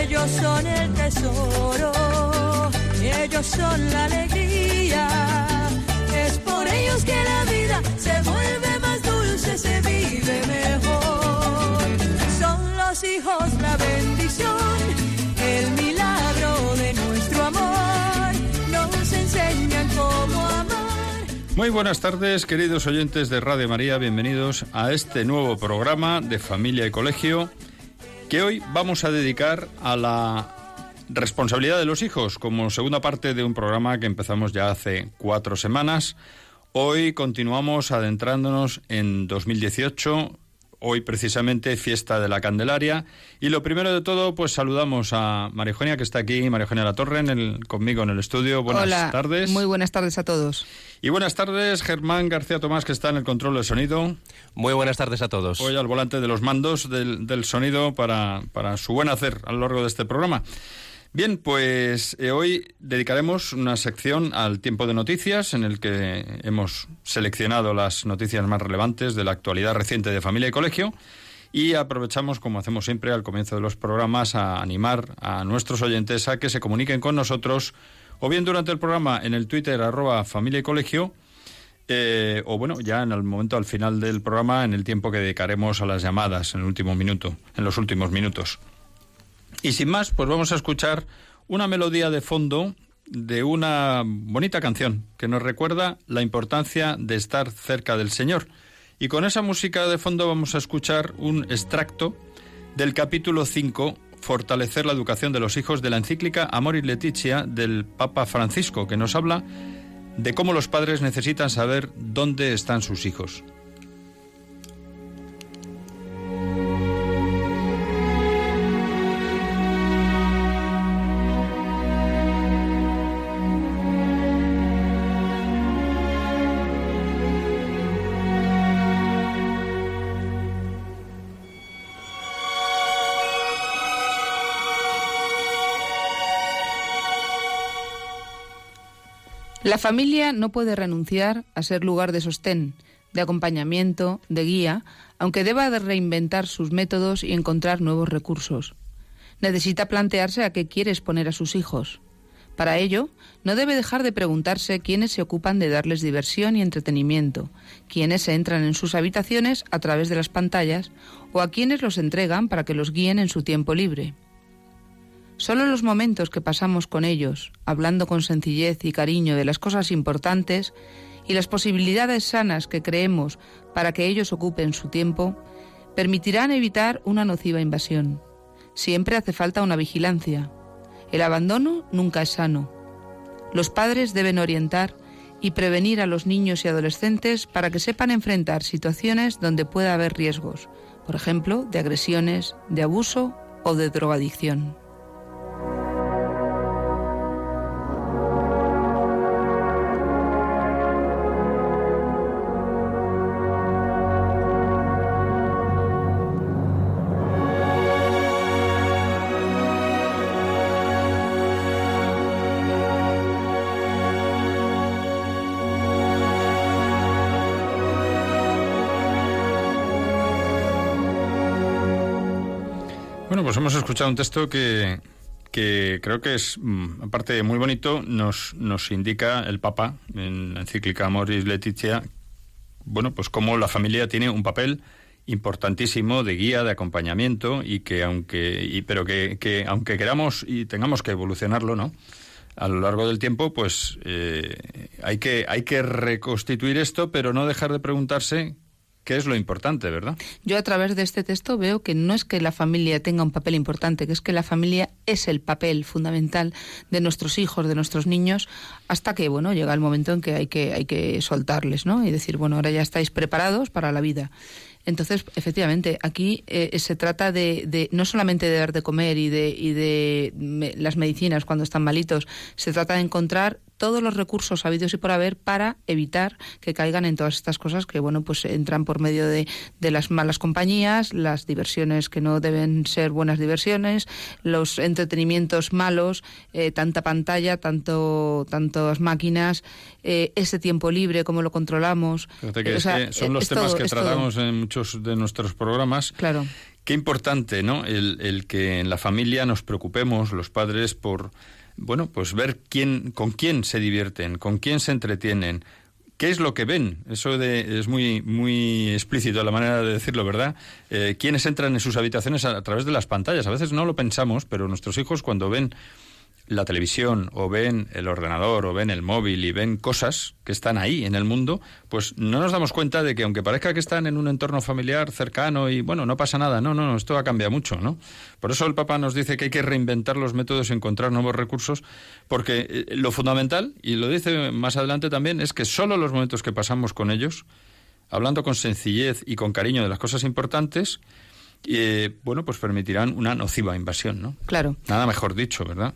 Ellos son el tesoro, ellos son la alegría. Es por ellos que la vida se vuelve más dulce, se vive mejor. Son los hijos la bendición, el milagro de nuestro amor. Nos enseñan cómo amar. Muy buenas tardes, queridos oyentes de Radio María, bienvenidos a este nuevo programa de Familia y Colegio que hoy vamos a dedicar a la responsabilidad de los hijos como segunda parte de un programa que empezamos ya hace cuatro semanas. Hoy continuamos adentrándonos en 2018 hoy precisamente fiesta de la Candelaria. Y lo primero de todo, pues saludamos a María Eugenia, que está aquí, María Eugenia La Torre, en el, conmigo en el estudio. Buenas Hola, tardes. Muy buenas tardes a todos. Y buenas tardes, Germán García Tomás, que está en el control del sonido. Muy buenas tardes a todos. Hoy al volante de los mandos del, del sonido para, para su buen hacer a lo largo de este programa. Bien, pues eh, hoy dedicaremos una sección al tiempo de noticias en el que hemos seleccionado las noticias más relevantes de la actualidad reciente de familia y colegio y aprovechamos, como hacemos siempre al comienzo de los programas, a animar a nuestros oyentes a que se comuniquen con nosotros o bien durante el programa en el Twitter arroba familia y colegio eh, o bueno, ya en el momento al final del programa en el tiempo que dedicaremos a las llamadas en el último minuto, en los últimos minutos. Y sin más, pues vamos a escuchar una melodía de fondo de una bonita canción que nos recuerda la importancia de estar cerca del Señor. Y con esa música de fondo vamos a escuchar un extracto del capítulo 5, Fortalecer la educación de los hijos de la encíclica Amoris Leticia del Papa Francisco, que nos habla de cómo los padres necesitan saber dónde están sus hijos. La familia no puede renunciar a ser lugar de sostén, de acompañamiento, de guía, aunque deba de reinventar sus métodos y encontrar nuevos recursos. Necesita plantearse a qué quiere exponer a sus hijos. Para ello, no debe dejar de preguntarse quiénes se ocupan de darles diversión y entretenimiento, quiénes se entran en sus habitaciones a través de las pantallas o a quienes los entregan para que los guíen en su tiempo libre. Solo los momentos que pasamos con ellos, hablando con sencillez y cariño de las cosas importantes y las posibilidades sanas que creemos para que ellos ocupen su tiempo, permitirán evitar una nociva invasión. Siempre hace falta una vigilancia. El abandono nunca es sano. Los padres deben orientar y prevenir a los niños y adolescentes para que sepan enfrentar situaciones donde pueda haber riesgos, por ejemplo, de agresiones, de abuso o de drogadicción. Escuchado un texto que, que creo que es, mm, aparte muy bonito, nos, nos indica el Papa en la encíclica Amoris Leticia, bueno, pues cómo la familia tiene un papel importantísimo de guía, de acompañamiento y que aunque, y, pero que, que aunque queramos y tengamos que evolucionarlo, ¿no? A lo largo del tiempo, pues eh, hay que hay que reconstituir esto, pero no dejar de preguntarse qué es lo importante, ¿verdad? Yo a través de este texto veo que no es que la familia tenga un papel importante, que es que la familia es el papel fundamental de nuestros hijos, de nuestros niños, hasta que bueno llega el momento en que hay que hay que soltarles, ¿no? Y decir bueno ahora ya estáis preparados para la vida. Entonces, efectivamente, aquí eh, se trata de, no solamente de dar de comer y de, y de las medicinas cuando están malitos, se trata de encontrar todos los recursos habidos y por haber para evitar que caigan en todas estas cosas que, bueno, pues entran por medio de, de las malas compañías, las diversiones que no deben ser buenas diversiones, los entretenimientos malos, eh, tanta pantalla, tanto tantas máquinas, eh, ese tiempo libre, cómo lo controlamos. O sea, que son los temas todo, que tratamos todo. en muchos de nuestros programas. Claro. Qué importante, ¿no? El, el que en la familia nos preocupemos, los padres, por bueno, pues ver quién, con quién se divierten, con quién se entretienen, qué es lo que ven. Eso de, es muy, muy explícito la manera de decirlo, ¿verdad? Eh, quiénes entran en sus habitaciones a, a través de las pantallas. A veces no lo pensamos, pero nuestros hijos cuando ven la televisión o ven el ordenador o ven el móvil y ven cosas que están ahí en el mundo, pues no nos damos cuenta de que aunque parezca que están en un entorno familiar cercano y bueno, no pasa nada, no, no, no esto ha cambiado mucho, ¿no? Por eso el Papa nos dice que hay que reinventar los métodos y encontrar nuevos recursos, porque lo fundamental, y lo dice más adelante también, es que solo los momentos que pasamos con ellos, hablando con sencillez y con cariño de las cosas importantes, eh, bueno, pues permitirán una nociva invasión, ¿no? Claro. Nada mejor dicho, ¿verdad?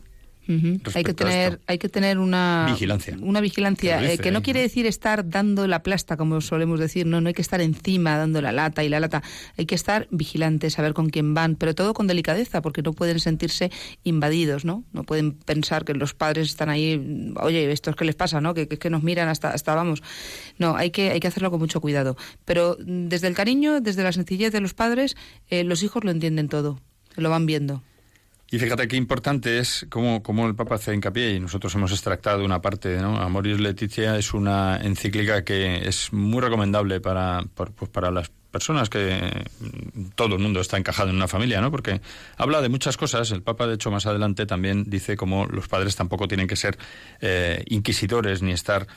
Uh -huh. Hay que tener, hay que tener una vigilancia, una vigilancia que, dice, eh, que no quiere decir estar dando la plasta, como solemos decir, no, no hay que estar encima dando la lata y la lata, hay que estar vigilantes, saber con quién van, pero todo con delicadeza, porque no pueden sentirse invadidos, ¿no? No pueden pensar que los padres están ahí, oye, esto es que les pasa, ¿no? Que, que, que nos miran hasta, hasta vamos. No, hay que, hay que hacerlo con mucho cuidado. Pero desde el cariño, desde la sencillez de los padres, eh, los hijos lo entienden todo, lo van viendo. Y fíjate qué importante es cómo el Papa hace hincapié, y nosotros hemos extractado una parte, ¿no? Amoris Leticia es una encíclica que es muy recomendable para, pues para las personas que todo el mundo está encajado en una familia, ¿no? Porque habla de muchas cosas. El Papa, de hecho, más adelante también dice cómo los padres tampoco tienen que ser eh, inquisidores ni estar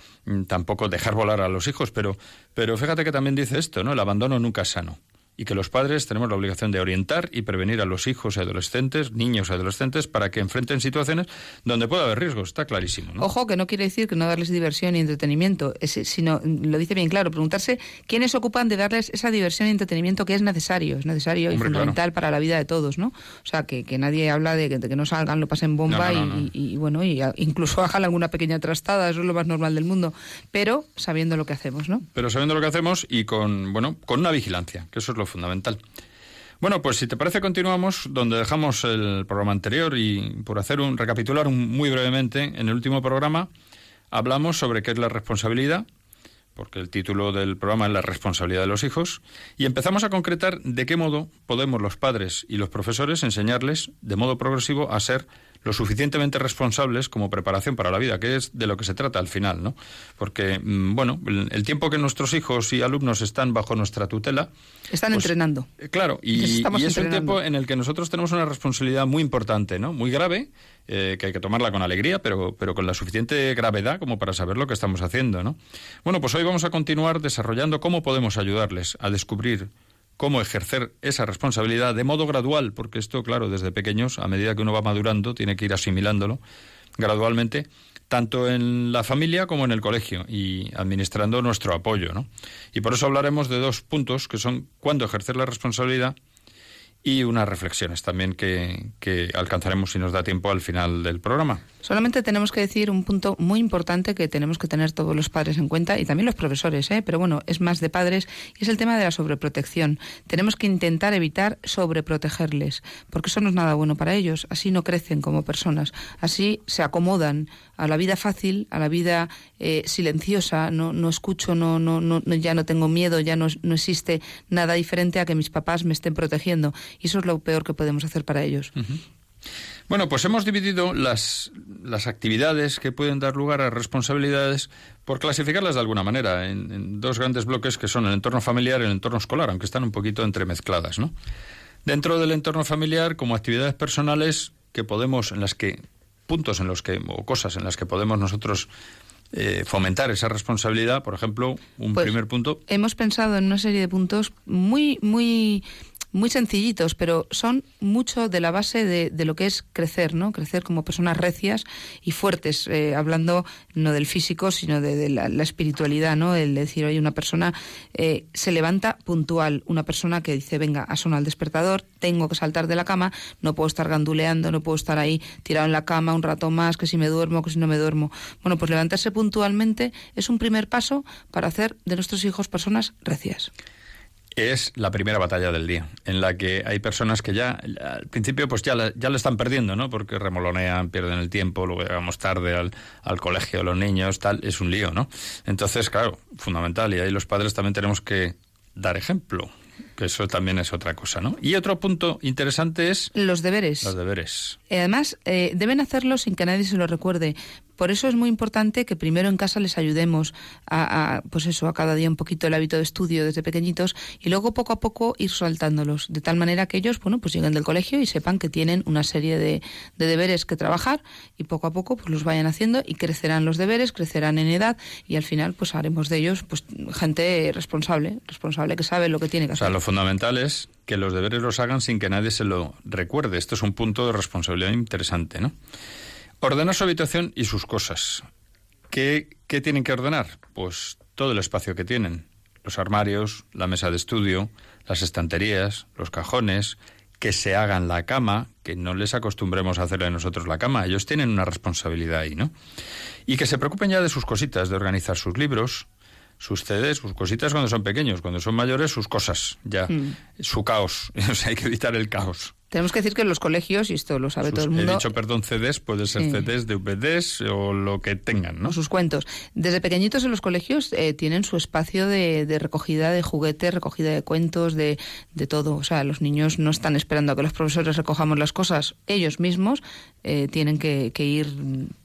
tampoco dejar volar a los hijos. Pero, pero fíjate que también dice esto, ¿no? El abandono nunca es sano y que los padres tenemos la obligación de orientar y prevenir a los hijos y adolescentes, niños y adolescentes, para que enfrenten situaciones donde pueda haber riesgos. Está clarísimo. ¿no? Ojo, que no quiere decir que no darles diversión y entretenimiento, es, sino, lo dice bien claro, preguntarse quiénes ocupan de darles esa diversión y entretenimiento que es necesario, es necesario Hombre, y fundamental claro. para la vida de todos, ¿no? O sea, que, que nadie habla de que, de que, no salgan, lo pasen bomba no, no, y, y, y, bueno, y a, incluso hagan alguna pequeña trastada, eso es lo más normal del mundo, pero sabiendo lo que hacemos, ¿no? Pero sabiendo lo que hacemos y con, bueno, con una vigilancia, que eso es lo fundamental. Bueno, pues si te parece continuamos donde dejamos el programa anterior y por hacer un recapitular muy brevemente, en el último programa hablamos sobre qué es la responsabilidad, porque el título del programa es la responsabilidad de los hijos, y empezamos a concretar de qué modo podemos los padres y los profesores enseñarles de modo progresivo a ser lo suficientemente responsables como preparación para la vida, que es de lo que se trata al final, ¿no? Porque, bueno, el, tiempo que nuestros hijos y alumnos están bajo nuestra tutela... Están pues, entrenando. Claro, y, y es entrenando. un tiempo en el que nosotros tenemos una responsabilidad muy importante, ¿no? Muy grave, eh, que hay que tomarla con alegría, pero, pero con la suficiente gravedad como para saber lo que estamos haciendo, ¿no? Bueno, pues hoy vamos a continuar desarrollando cómo podemos ayudarles a descubrir cómo ejercer esa responsabilidad de modo gradual, porque esto, claro, desde pequeños, a medida que uno va madurando, tiene que ir asimilándolo gradualmente, tanto en la familia como en el colegio, y administrando nuestro apoyo, ¿no? Y por eso hablaremos de dos puntos, que son cuándo ejercer la responsabilidad y unas reflexiones también que, que, alcanzaremos si nos da tiempo al final del programa. Solamente tenemos que decir un punto muy importante que tenemos que tener todos los padres en cuenta y también los profesores, ¿eh? pero bueno, es más de padres y es el tema de la sobreprotección. Tenemos que intentar evitar sobreprotegerles, porque eso no es nada bueno para ellos. Así no crecen como personas, así se acomodan a la vida fácil, a la vida eh, silenciosa, no, no escucho, no, no, no, ya no tengo miedo, ya no, no existe nada diferente a que mis papás me estén protegiendo. Y eso es lo peor que podemos hacer para ellos. Bueno, pues hemos dividido las, las, actividades que pueden dar lugar a responsabilidades por clasificarlas de alguna manera en, en, dos grandes bloques que son el entorno familiar y el entorno escolar, aunque están un poquito entremezcladas, ¿no? Dentro del entorno familiar, como actividades personales que podemos, en las que, puntos en los que, o cosas en las que podemos nosotros eh, fomentar esa responsabilidad, por ejemplo, un pues primer punto. Hemos pensado en una serie de puntos muy, muy muy sencillitos, pero son mucho de la base de, de lo que es crecer, ¿no? Crecer como personas recias y fuertes, eh, hablando no del físico, sino de, la, espiritualidad, ¿no? El decir, oye, una persona eh, se levanta puntual, una persona que dice, venga, ha sonado el despertador, tengo que saltar de la cama, no puedo estar ganduleando, no puedo estar ahí tirado en la cama un rato más, que si me duermo, que si no me duermo. Bueno, pues levantarse puntualmente es un primer paso para hacer de nuestros hijos personas recias es la primera batalla del día, en la que hay personas que ya, al principio, pues ya, ya lo están perdiendo, ¿no? Porque remolonean, pierden el tiempo, luego llegamos tarde al, al colegio, los niños, tal, es un lío, ¿no? Entonces, claro, fundamental, y ahí los padres también tenemos que dar ejemplo, que eso también es otra cosa, ¿no? Y otro punto interesante es... Los deberes. Los deberes. Además, eh, deben hacerlo sin que nadie se lo recuerde. Por eso es muy importante que primero en casa les ayudemos a, pues eso, a cada día un poquito el hábito de estudio desde pequeñitos y luego poco a poco ir soltándolos, de tal manera que ellos, bueno, pues lleguen del colegio y sepan que tienen una serie de, deberes que trabajar y poco a poco pues los vayan haciendo y crecerán los deberes, crecerán en edad y al final pues haremos de ellos pues gente responsable, responsable que sabe lo que tiene que hacer. O sea, lo fundamental es que los deberes los hagan sin que nadie se lo recuerde. Esto es un punto de responsabilidad interesante, ¿no? Ordenar su habitación y sus cosas. ¿Qué, ¿Qué, tienen que ordenar? Pues todo el espacio que tienen. Los armarios, la mesa de estudio, las estanterías, los cajones, que se hagan la cama, que no les acostumbremos a hacerle nosotros la cama. Ellos tienen una responsabilidad ahí, ¿no? Y que se preocupen ya de sus cositas, de organizar sus libros, sus CDs, sus cositas cuando son pequeños, cuando son mayores, sus cosas, ya, mm. su caos. o sea, hay que evitar el caos. Tenemos que decir que en los colegios, y esto lo sabe todo el mundo... He dicho, perdón, CDs, puede ser CDs, DVDs o lo que tengan, ¿no? sus cuentos. Desde pequeñitos en los colegios eh, tienen su espacio de, recogida de juguetes, recogida de cuentos, de, de, todo. O sea, los niños no están esperando a que los profesores recojamos las cosas. Ellos mismos eh, tienen que, que ir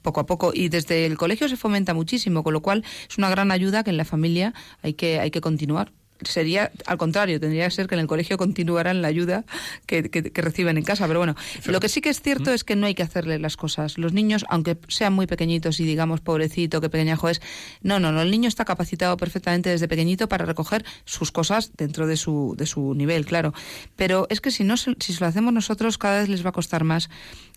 poco a poco. Y desde el colegio se fomenta muchísimo, con lo cual es una gran ayuda que en la familia hay que, hay que continuar sería al contrario, tendría que ser que en el colegio continuaran la ayuda que, que, reciben en casa. Pero bueno, lo que sí que es cierto es que no hay que hacerle las cosas. Los niños, aunque sean muy pequeñitos y digamos pobrecito, que pequeñajo es, no, no, no, el niño está capacitado perfectamente desde pequeñito para recoger sus cosas dentro de su, de su nivel, claro. Pero es que si, no, si lo hacemos nosotros, cada vez les va a costar más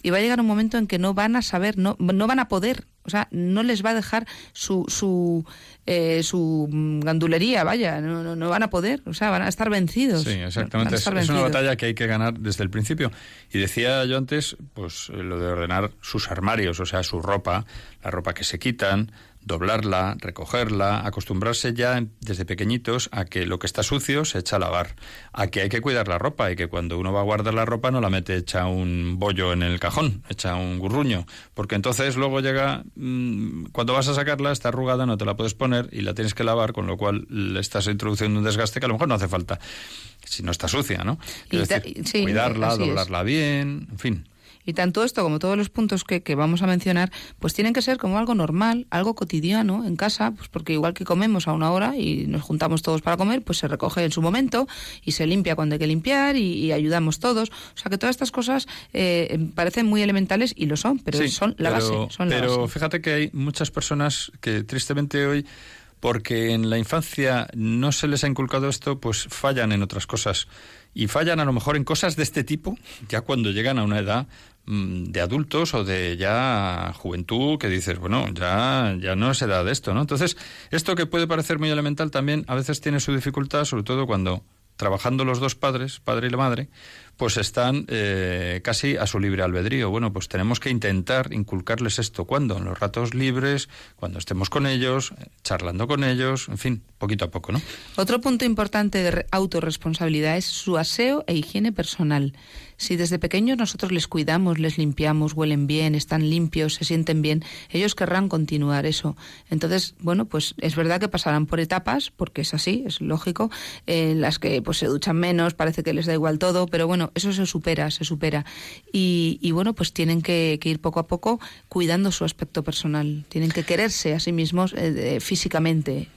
y va a llegar un momento en que no van a saber, no, no van a poder, o sea, no les va a dejar su, su, eh, su gandulería, vaya, no, no, van a poder, o sea, van a estar vencidos. Sí, exactamente. Es, es, una batalla que hay que ganar desde el principio. Y decía yo antes, pues lo de ordenar sus armarios, o sea, su ropa, la ropa que se quitan, doblarla, recogerla, acostumbrarse ya desde pequeñitos a que lo que está sucio se echa a lavar, a que hay que cuidar la ropa y que cuando uno va a guardar la ropa no la mete hecha un bollo en el cajón, echa un gurruño, porque entonces luego llega, mm, cuando vas a sacarla está arrugada, no te la puedes poner y la tienes que lavar, con lo cual le estás introduciendo un desgaste que a lo mejor no hace falta si no está sucia, ¿no? cuidarla, doblarla bien, en fin. Y tanto esto como todos los puntos que, que, vamos a mencionar, pues tienen que ser como algo normal, algo cotidiano en casa, pues porque igual que comemos a una hora y nos juntamos todos para comer, pues se recoge en su momento y se limpia cuando hay que limpiar y, ayudamos todos. O sea que todas estas cosas eh, parecen muy elementales y lo son, pero son la base. pero fíjate que hay muchas personas que tristemente hoy porque en la infancia no se les ha inculcado esto, pues fallan en otras cosas. Y fallan a lo mejor en cosas de este tipo, ya cuando llegan a una edad de adultos o de ya juventud que dices, bueno, ya, ya no es edad de esto, ¿no? Entonces, esto que puede parecer muy elemental también a veces tiene su dificultad, sobre todo cuando trabajando los dos padres, padre y la madre, pues están eh, casi a su libre albedrío. Bueno, pues tenemos que intentar inculcarles esto. ¿Cuándo? En los ratos libres, cuando estemos con ellos, eh, charlando con ellos, en fin, poquito a poco, ¿no? Otro punto importante de autorresponsabilidad es su aseo e higiene personal. Si desde pequeños nosotros les cuidamos, les limpiamos, huelen bien, están limpios, se sienten bien, ellos querrán continuar eso. Entonces, bueno, pues es verdad que pasarán por etapas, porque es así, es lógico, en las que pues se duchan menos, parece que les da igual todo, pero bueno, eso se supera, se supera. Y, bueno, pues tienen que, ir poco a poco cuidando su aspecto personal, tienen que quererse a sí mismos eh, físicamente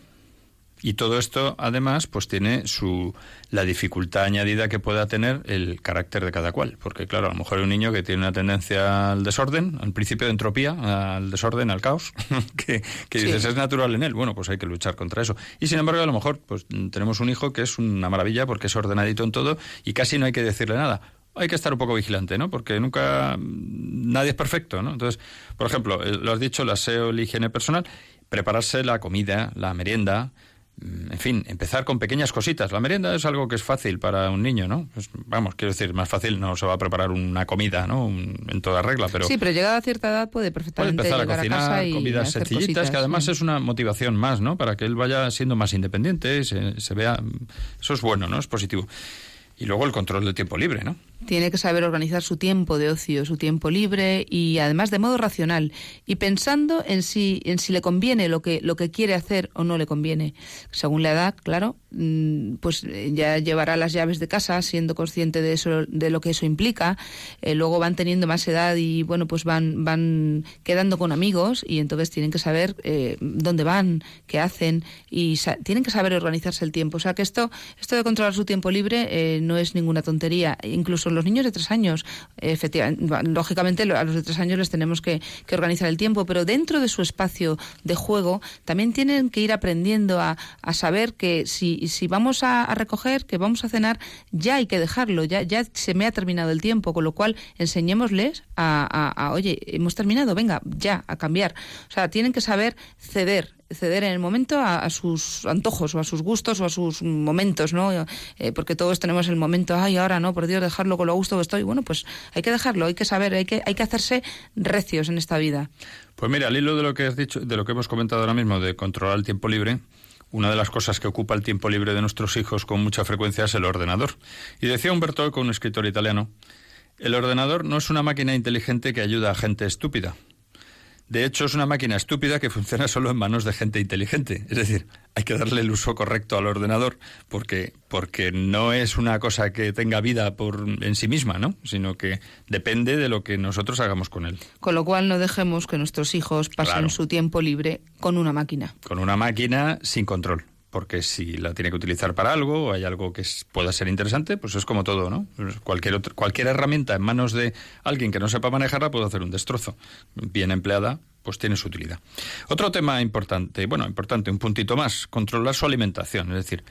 Y todo esto, además, pues tiene su la dificultad añadida que pueda tener el carácter de cada cual. Porque, claro, a lo mejor hay un niño que tiene una tendencia al desorden, al principio de entropía, al desorden, al caos, que, dices es natural en él. Bueno, pues hay que luchar contra eso. Y sin embargo, a lo mejor, pues tenemos un hijo que es una maravilla porque es ordenadito en todo y casi no hay que decirle nada hay que estar un poco vigilante, ¿no? Porque nunca nadie es perfecto, ¿no? Entonces, por ejemplo, eh, lo has dicho, el aseo, la higiene personal, prepararse la comida, la merienda, en fin, empezar con pequeñas cositas. La merienda es algo que es fácil para un niño, ¿no? vamos, quiero decir, más fácil no se va a preparar una comida, ¿no? en toda regla, pero... Sí, pero llegada a cierta edad puede perfectamente puede empezar a cocinar comidas sencillitas, que además es una motivación más, ¿no? Para que él vaya siendo más independiente, se, se vea... Eso es bueno, ¿no? Es positivo. Y luego el control del tiempo libre, ¿no? Tiene que saber organizar su tiempo de ocio, su tiempo libre y además de modo racional y pensando en si en si le conviene lo que lo que quiere hacer o no le conviene. Según la edad, claro, mm, pues eh, ya llevará las llaves de casa siendo consciente de eso de lo que eso implica. Eh, luego van teniendo más edad y bueno, pues van van quedando con amigos y entonces tienen que saber eh, dónde van, qué hacen y tienen que saber organizarse el tiempo. O sea que esto esto de controlar su tiempo libre no es ninguna tontería. Incluso los niños de tres años, efectivamente, lógicamente a los de tres años les tenemos que, organizar el tiempo, pero dentro de su espacio de juego también tienen que ir aprendiendo a, saber que si, si vamos a, recoger, que vamos a cenar, ya hay que dejarlo, ya, ya se me ha terminado el tiempo, con lo cual enseñémosles a, a oye, hemos terminado, venga, ya, a cambiar. O sea, tienen que saber ceder ceder en el momento a, sus antojos o a sus gustos o a sus momentos, ¿no? Eh, porque todos tenemos el momento, ay, ahora no, por Dios, dejarlo con lo gusto que estoy. Bueno, pues hay que dejarlo, hay que saber, hay que, hay que hacerse recios en esta vida. Pues mira, al hilo de lo que has dicho, de lo que hemos comentado ahora mismo, de controlar el tiempo libre, una de las cosas que ocupa el tiempo libre de nuestros hijos con mucha frecuencia es el ordenador. Y decía Humberto Eco, un escritor italiano, el ordenador no es una máquina inteligente que ayuda a gente estúpida de hecho, es una máquina estúpida que funciona solo en manos de gente inteligente. Es decir, hay que darle el uso correcto al ordenador porque, porque no es una cosa que tenga vida por, en sí misma, ¿no? Sino que depende de lo que nosotros hagamos con él. Con lo cual no dejemos que nuestros hijos pasen su tiempo libre con una máquina. Con una máquina sin control porque si la tiene que utilizar para algo hay algo que pueda ser interesante, pues es como todo, ¿no? Cualquier, cualquier herramienta en manos de alguien que no sepa manejarla puede hacer un destrozo. Bien empleada, pues tiene su utilidad. Otro tema importante, bueno, importante, un puntito más, controlar su alimentación, es decir,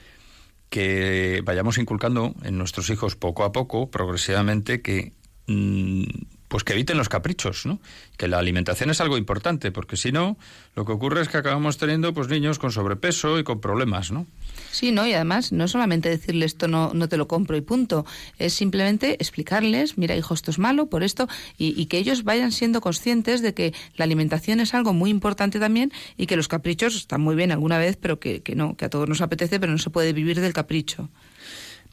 que vayamos inculcando en nuestros hijos poco a poco, progresivamente, que mm, pues que eviten los caprichos, ¿no? Que la alimentación es algo importante, porque si no, lo que ocurre es que acabamos teniendo pues niños con sobrepeso y con problemas, ¿no? Sí, no, y además no solamente decirles esto no, no te lo compro y punto, es simplemente explicarles, mira hijo, esto es malo por esto, y, que ellos vayan siendo conscientes de que la alimentación es algo muy importante también y que los caprichos están muy bien alguna vez, pero que, que no, que a todos nos apetece, pero no se puede vivir del capricho.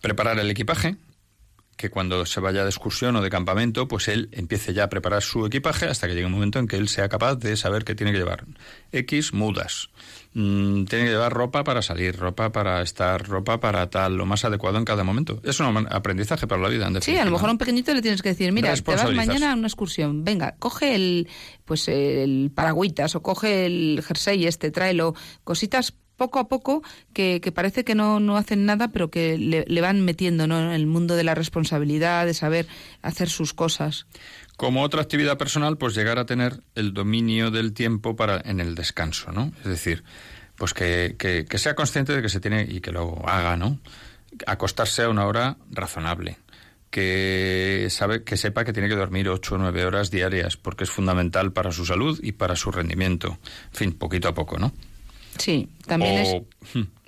Preparar el equipaje, que cuando se vaya de excursión o de campamento, pues él empiece ya a preparar su equipaje hasta que llegue un momento en que él sea capaz de saber que tiene que llevar X mudas. Mm, tiene que llevar ropa para salir, ropa para estar, ropa para tal, lo más adecuado en cada momento. Es un aprendizaje para la vida. En sí, a lo mejor a un pequeñito le tienes que decir, mira, te vas mañana a una excursión, venga, coge el, pues el paragüitas o coge el jersey este, tráelo, cositas poco a poco que, parece que no, no, hacen nada, pero que le, van metiendo ¿no? en el mundo de la responsabilidad, de saber hacer sus cosas. Como otra actividad personal, pues llegar a tener el dominio del tiempo para en el descanso, ¿no? Es decir, pues que, que, sea consciente de que se tiene y que lo haga, ¿no? Acostarse a una hora razonable que sabe que sepa que tiene que dormir ocho o nueve horas diarias porque es fundamental para su salud y para su rendimiento. En fin, poquito a poco, ¿no? Sí, también es...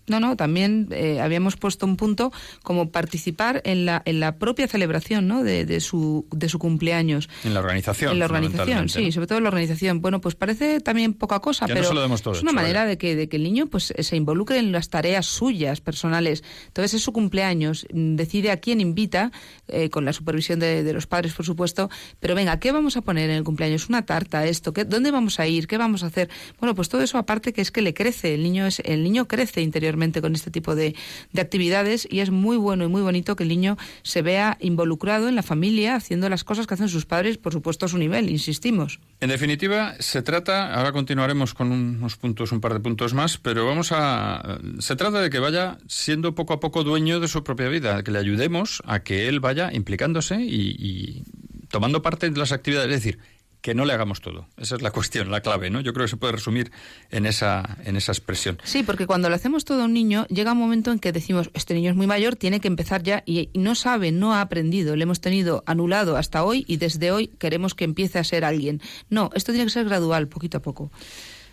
No, no, también eh, habíamos puesto un punto como participar en la, en la propia celebración ¿no? de, de, su, de su cumpleaños. En la organización. En la organización, sí, sobre todo en la organización. Bueno, pues parece también poca cosa, pero es una manera de que, de que el niño pues se involucre en las tareas suyas, personales. Entonces es su cumpleaños, decide a quién invita, eh, con la supervisión de, de, los padres, por supuesto, pero venga, ¿qué vamos a poner en el cumpleaños? ¿Una tarta, esto? ¿Qué, ¿Dónde vamos a ir? ¿Qué vamos a hacer? Bueno, pues todo eso aparte que es que le crece, el niño, es, el niño crece interiormente con este tipo de, de actividades y es muy bueno y muy bonito que el niño se vea involucrado en la familia haciendo las cosas que hacen sus padres, por supuesto a su nivel, insistimos. En definitiva, se trata, ahora continuaremos con unos puntos, un par de puntos más, pero vamos a, se trata de que vaya siendo poco a poco dueño de su propia vida, que le ayudemos a que él vaya implicándose y, tomando parte de las actividades, es decir, que no le hagamos todo. Esa es la cuestión, la clave, ¿no? Yo creo que se puede resumir en esa, en esa expresión. Sí, porque cuando le hacemos todo a un niño, llega un momento en que decimos, este niño es muy mayor, tiene que empezar ya, y, no sabe, no ha aprendido, le hemos tenido anulado hasta hoy y desde hoy queremos que empiece a ser alguien. No, esto tiene que ser gradual, poquito a poco.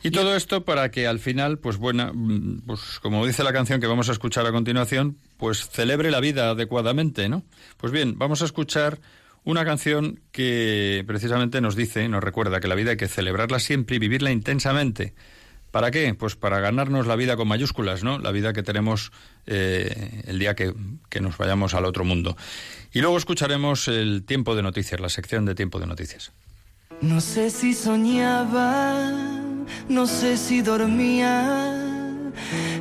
Y todo esto para que al final, pues bueno, pues como dice la canción que vamos a escuchar a continuación, pues celebre la vida adecuadamente, ¿no? Pues bien, vamos a escuchar una canción que precisamente nos dice, nos recuerda que la vida hay que celebrarla siempre y vivirla intensamente. ¿Para qué? Pues para ganarnos la vida con mayúsculas, ¿no? La vida que tenemos eh, el día que, que nos vayamos al otro mundo. Y luego escucharemos el tiempo de noticias, la sección de tiempo de noticias. No sé si soñaba, no sé si dormía,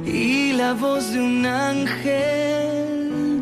y la voz de un ángel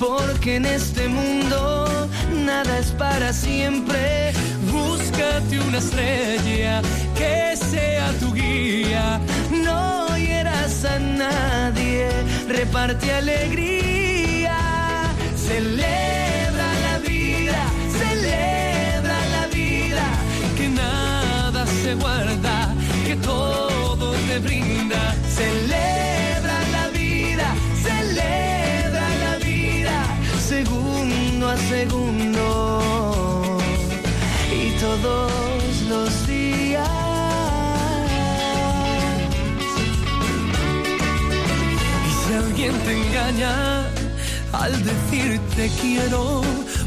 porque en este mundo nada es para siempre. Búscate una estrella que sea tu guía, no hieras a nadie, reparte alegría, celebra la vida, celebra la vida, que nada se guarda, que todo te brinda, celebra la vida, celebra segundo a segundo y todos los días. Y si alguien te engaña al decirte quiero,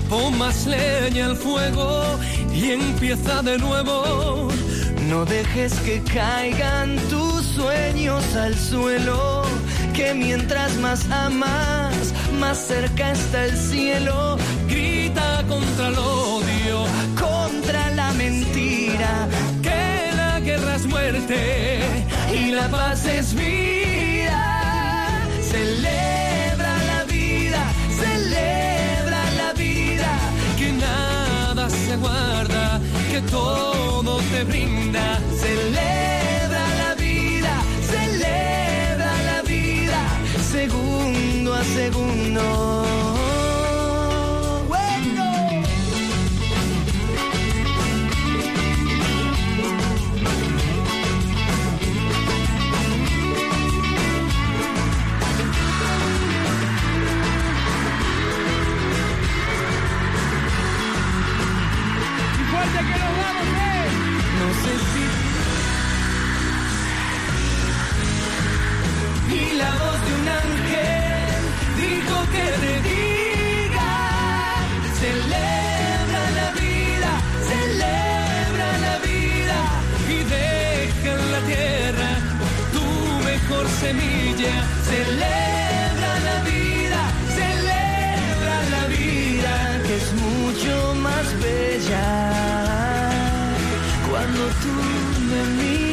pon más leña al fuego y empieza de nuevo. No dejes que caigan tus sueños al suelo, que mientras más amas, más cerca está el cielo. Grita contra el odio, contra la mentira, que la guerra es muerte y la paz es vida. Celebra la vida, celebra la vida, que nada se guarda, que todo te brinda. Celebra segundo a segundo. Bueno. No sé si. Y la que te diga: celebra la vida, celebra la vida y deja en la tierra tu mejor semilla. Celebra la vida, celebra la vida que es mucho más bella cuando tú me miras.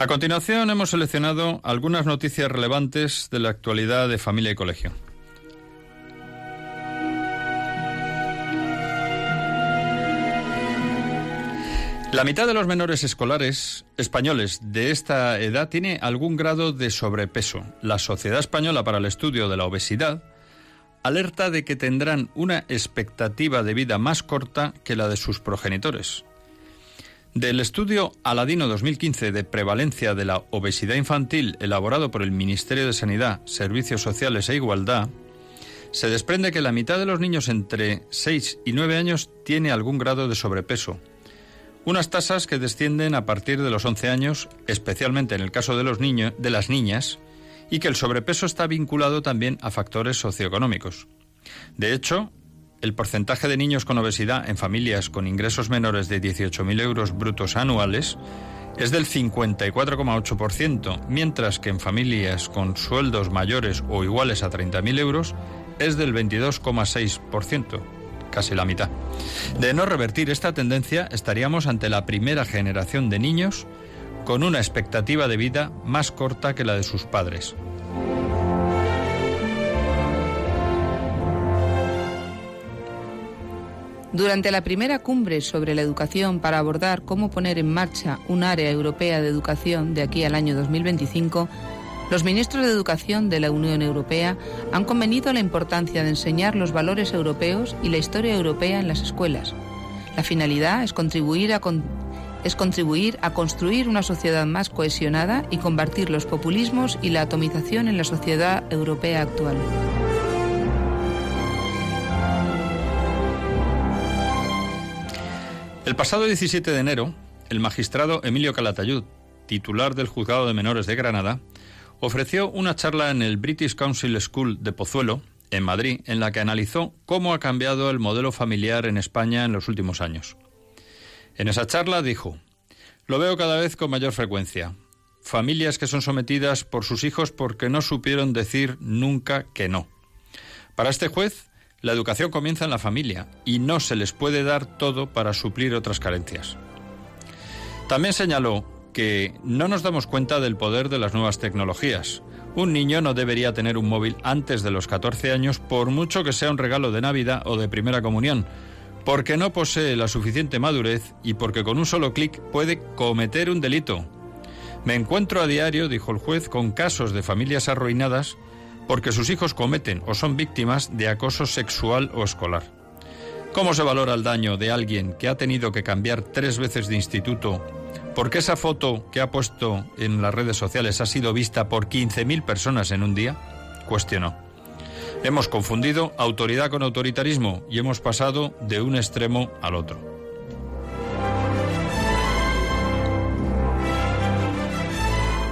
A continuación hemos seleccionado algunas noticias relevantes de la actualidad de familia y colegio. La mitad de los menores escolares españoles de esta edad tiene algún grado de sobrepeso. La Sociedad Española para el Estudio de la Obesidad alerta de que tendrán una expectativa de vida más corta que la de sus progenitores. Del estudio Aladino 2015 de prevalencia de la obesidad infantil elaborado por el Ministerio de Sanidad, Servicios Sociales e Igualdad, se desprende que la mitad de los niños entre 6 y 9 años tiene algún grado de sobrepeso unas tasas que descienden a partir de los 11 años, especialmente en el caso de los de las niñas, y que el sobrepeso está vinculado también a factores socioeconómicos. De hecho, el porcentaje de niños con obesidad en familias con ingresos menores de 18.000 euros brutos anuales es del 54,8%, mientras que en familias con sueldos mayores o iguales a 30.000 euros es del 22,6% casi la mitad. De no revertir esta tendencia, estaríamos ante la primera generación de niños con una expectativa de vida más corta que la de sus padres. Durante la primera cumbre sobre la educación para abordar cómo poner en marcha un área europea de educación de aquí al año 2025, los ministros de Educación de la Unión Europea han convenido la importancia de enseñar los valores europeos y la historia europea en las escuelas. La finalidad es contribuir a, es contribuir a construir una sociedad más cohesionada y combatir los populismos y la atomización en la sociedad europea actual. El pasado 17 de enero, el magistrado Emilio Calatayud, titular del Juzgado de Menores de Granada, ofreció una charla en el British Council School de Pozuelo, en Madrid, en la que analizó cómo ha cambiado el modelo familiar en España en los últimos años. En esa charla dijo, lo veo cada vez con mayor frecuencia. Familias que son sometidas por sus hijos porque no supieron decir nunca que no. Para este juez, la educación comienza en la familia y no se les puede dar todo para suplir otras carencias. También señaló que no nos damos cuenta del poder de las nuevas tecnologías. Un niño no debería tener un móvil antes de los 14 años por mucho que sea un regalo de Navidad o de primera comunión, porque no posee la suficiente madurez y porque con un solo clic puede cometer un delito. Me encuentro a diario, dijo el juez, con casos de familias arruinadas porque sus hijos cometen o son víctimas de acoso sexual o escolar. ¿Cómo se valora el daño de alguien que ha tenido que cambiar tres veces de instituto porque esa foto que ha puesto en las redes sociales ha sido vista por 15.000 personas en un día? Cuestionó. Hemos confundido autoridad con autoritarismo y hemos pasado de un extremo al otro.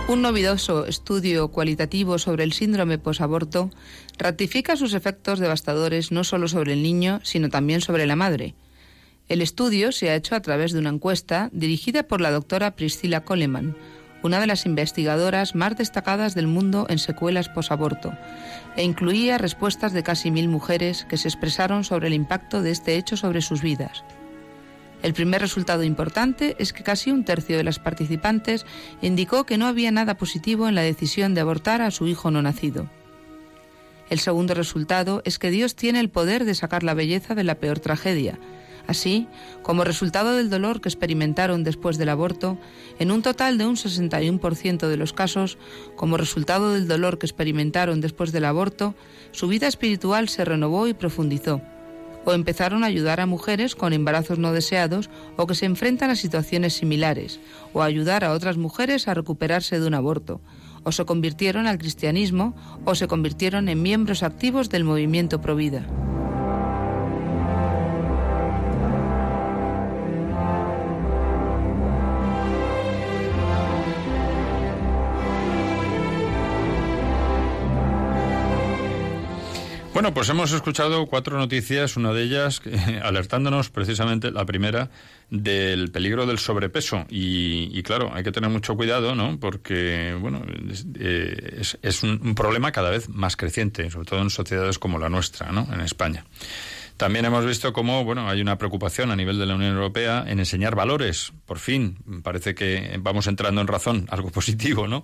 Un novedoso estudio cualitativo sobre el síndrome posaborto ratifica sus efectos devastadores no solo sobre el niño, sino también sobre la madre. El estudio se ha hecho a través de una encuesta dirigida por la doctora Priscilla Coleman, una de las investigadoras más destacadas del mundo en secuelas posaborto, e incluía respuestas de casi mil mujeres que se expresaron sobre el impacto de este hecho sobre sus vidas. El primer resultado importante es que casi un tercio de las participantes indicó que no había nada positivo en la decisión de abortar a su hijo no nacido. El segundo resultado es que Dios tiene el poder de sacar la belleza de la peor tragedia, Así, como resultado del dolor que experimentaron después del aborto, en un total de un 61% de los casos, como resultado del dolor que experimentaron después del aborto, su vida espiritual se renovó y profundizó, o empezaron a ayudar a mujeres con embarazos no deseados o que se enfrentan a situaciones similares, o a ayudar a otras mujeres a recuperarse de un aborto, o se convirtieron al cristianismo o se convirtieron en miembros activos del movimiento Provida. Bueno, pues hemos escuchado cuatro noticias, una de ellas alertándonos precisamente, la primera, del peligro del sobrepeso. Y, claro, hay que tener mucho cuidado, ¿no? Porque, bueno, es, eh, un, problema cada vez más creciente, sobre todo en sociedades como la nuestra, ¿no? En España. También hemos visto cómo, bueno, hay una preocupación a nivel de la Unión Europea en enseñar valores. Por fin, parece que vamos entrando en razón, algo positivo, ¿no?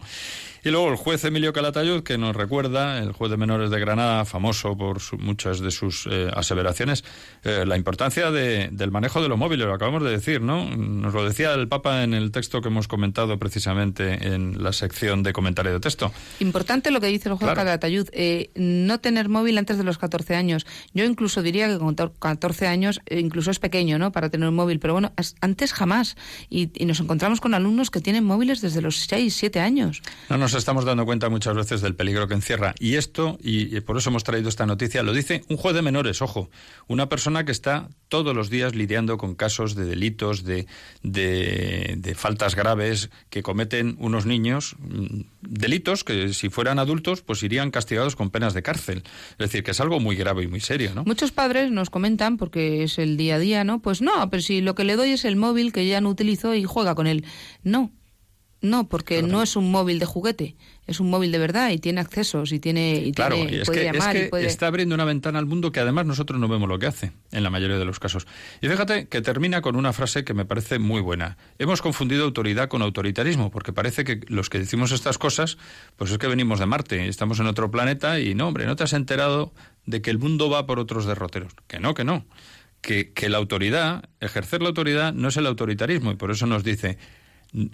Y luego el juez Emilio Calatayud, que nos recuerda, el juez de menores de Granada, famoso por muchas de sus eh, aseveraciones, eh, la importancia del manejo de los móviles, lo acabamos de decir, ¿no? Nos lo decía el Papa en el texto que hemos comentado precisamente en la sección de comentario de texto. Importante lo que dice el juez Calatayud, eh, no tener móvil antes de los 14 años. Yo incluso diría que con 14 años incluso es pequeño, ¿no?, para tener un móvil, pero bueno, antes jamás. Y, nos encontramos con alumnos que tienen móviles desde los 6, 7 años. No nos estamos dando cuenta muchas veces del peligro que encierra. Y esto, y, por eso hemos traído esta noticia, lo dice un juez de menores, ojo, una persona que está todos los días lidiando con casos de delitos, de, de, faltas graves que cometen unos niños, mm, delitos que si fueran adultos pues irían castigados con penas de cárcel. Es decir, que es algo muy grave y muy serio, ¿no? Muchos padres nos comentan, porque es el día a día, ¿no? Pues no, pero si lo que le doy es el móvil que ya no utilizo y juega con él. No, no, porque no es un móvil de juguete, es un móvil de verdad y tiene accesos y tiene y claro, tiene, es que, es que está abriendo una ventana al mundo que además nosotros no vemos lo que hace en la mayoría de los casos. Y fíjate que termina con una frase que me parece muy buena. Hemos confundido autoridad con autoritarismo, porque parece que los que decimos estas cosas, pues es que venimos de Marte, estamos en otro planeta y no, hombre, no te has enterado de que el mundo va por otros derroteros. Que no, que no. Que, que la autoridad, ejercer la autoridad no es el autoritarismo y por eso nos dice